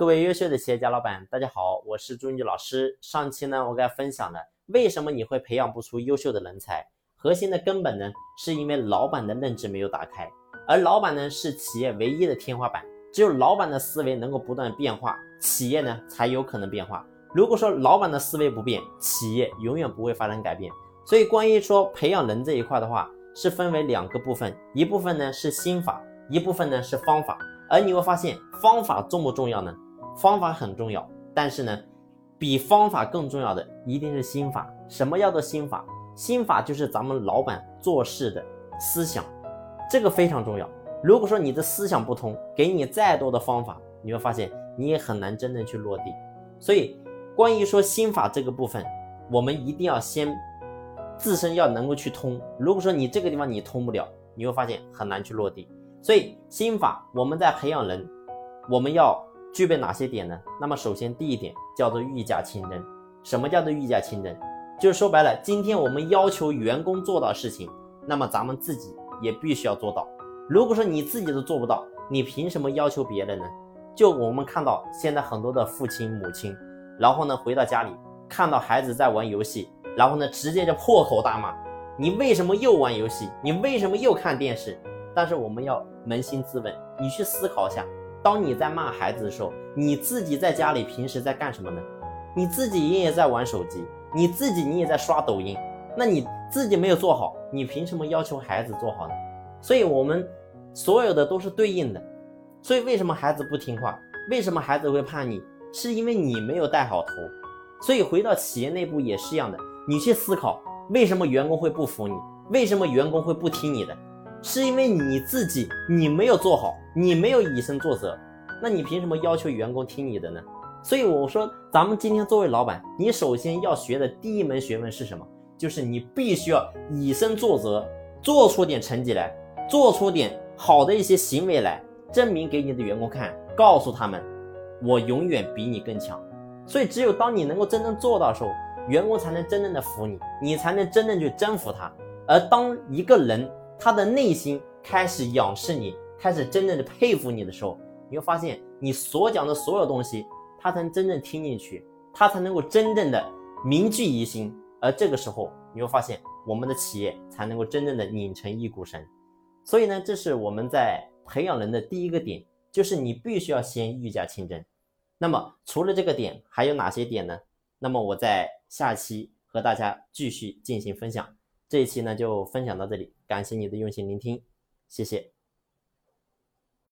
各位优秀的企业家老板，大家好，我是朱英老师。上期呢，我给大家分享了为什么你会培养不出优秀的人才，核心的根本呢，是因为老板的认知没有打开，而老板呢是企业唯一的天花板，只有老板的思维能够不断变化，企业呢才有可能变化。如果说老板的思维不变，企业永远不会发生改变。所以，关于说培养人这一块的话，是分为两个部分，一部分呢是心法，一部分呢是方法。而你会发现，方法重不重要呢？方法很重要，但是呢，比方法更重要的一定是心法。什么叫做心法？心法就是咱们老板做事的思想，这个非常重要。如果说你的思想不通，给你再多的方法，你会发现你也很难真正去落地。所以，关于说心法这个部分，我们一定要先自身要能够去通。如果说你这个地方你通不了，你会发现很难去落地。所以心法我们在培养人，我们要。具备哪些点呢？那么首先第一点叫做御驾亲征。什么叫做御驾亲征？就是说白了，今天我们要求员工做到事情，那么咱们自己也必须要做到。如果说你自己都做不到，你凭什么要求别人呢？就我们看到现在很多的父亲母亲，然后呢回到家里看到孩子在玩游戏，然后呢直接就破口大骂：你为什么又玩游戏？你为什么又看电视？但是我们要扪心自问，你去思考一下。当你在骂孩子的时候，你自己在家里平时在干什么呢？你自己你也在玩手机，你自己你也在刷抖音，那你自己没有做好，你凭什么要求孩子做好呢？所以，我们所有的都是对应的。所以，为什么孩子不听话？为什么孩子会叛逆？是因为你没有带好头。所以，回到企业内部也是一样的，你去思考，为什么员工会不服你？为什么员工会不听你的？是因为你自己你没有做好，你没有以身作则，那你凭什么要求员工听你的呢？所以我说，咱们今天作为老板，你首先要学的第一门学问是什么？就是你必须要以身作则，做出点成绩来，做出点好的一些行为来，证明给你的员工看，告诉他们，我永远比你更强。所以只有当你能够真正做到的时候，员工才能真正的服你，你才能真正去征服他。而当一个人，他的内心开始仰视你，开始真正的佩服你的时候，你会发现你所讲的所有东西，他才能真正听进去，他才能够真正的铭记于心。而这个时候，你会发现我们的企业才能够真正的拧成一股绳。所以呢，这是我们在培养人的第一个点，就是你必须要先御驾亲征。那么除了这个点，还有哪些点呢？那么我在下期和大家继续进行分享。这一期呢就分享到这里，感谢你的用心聆听，谢谢。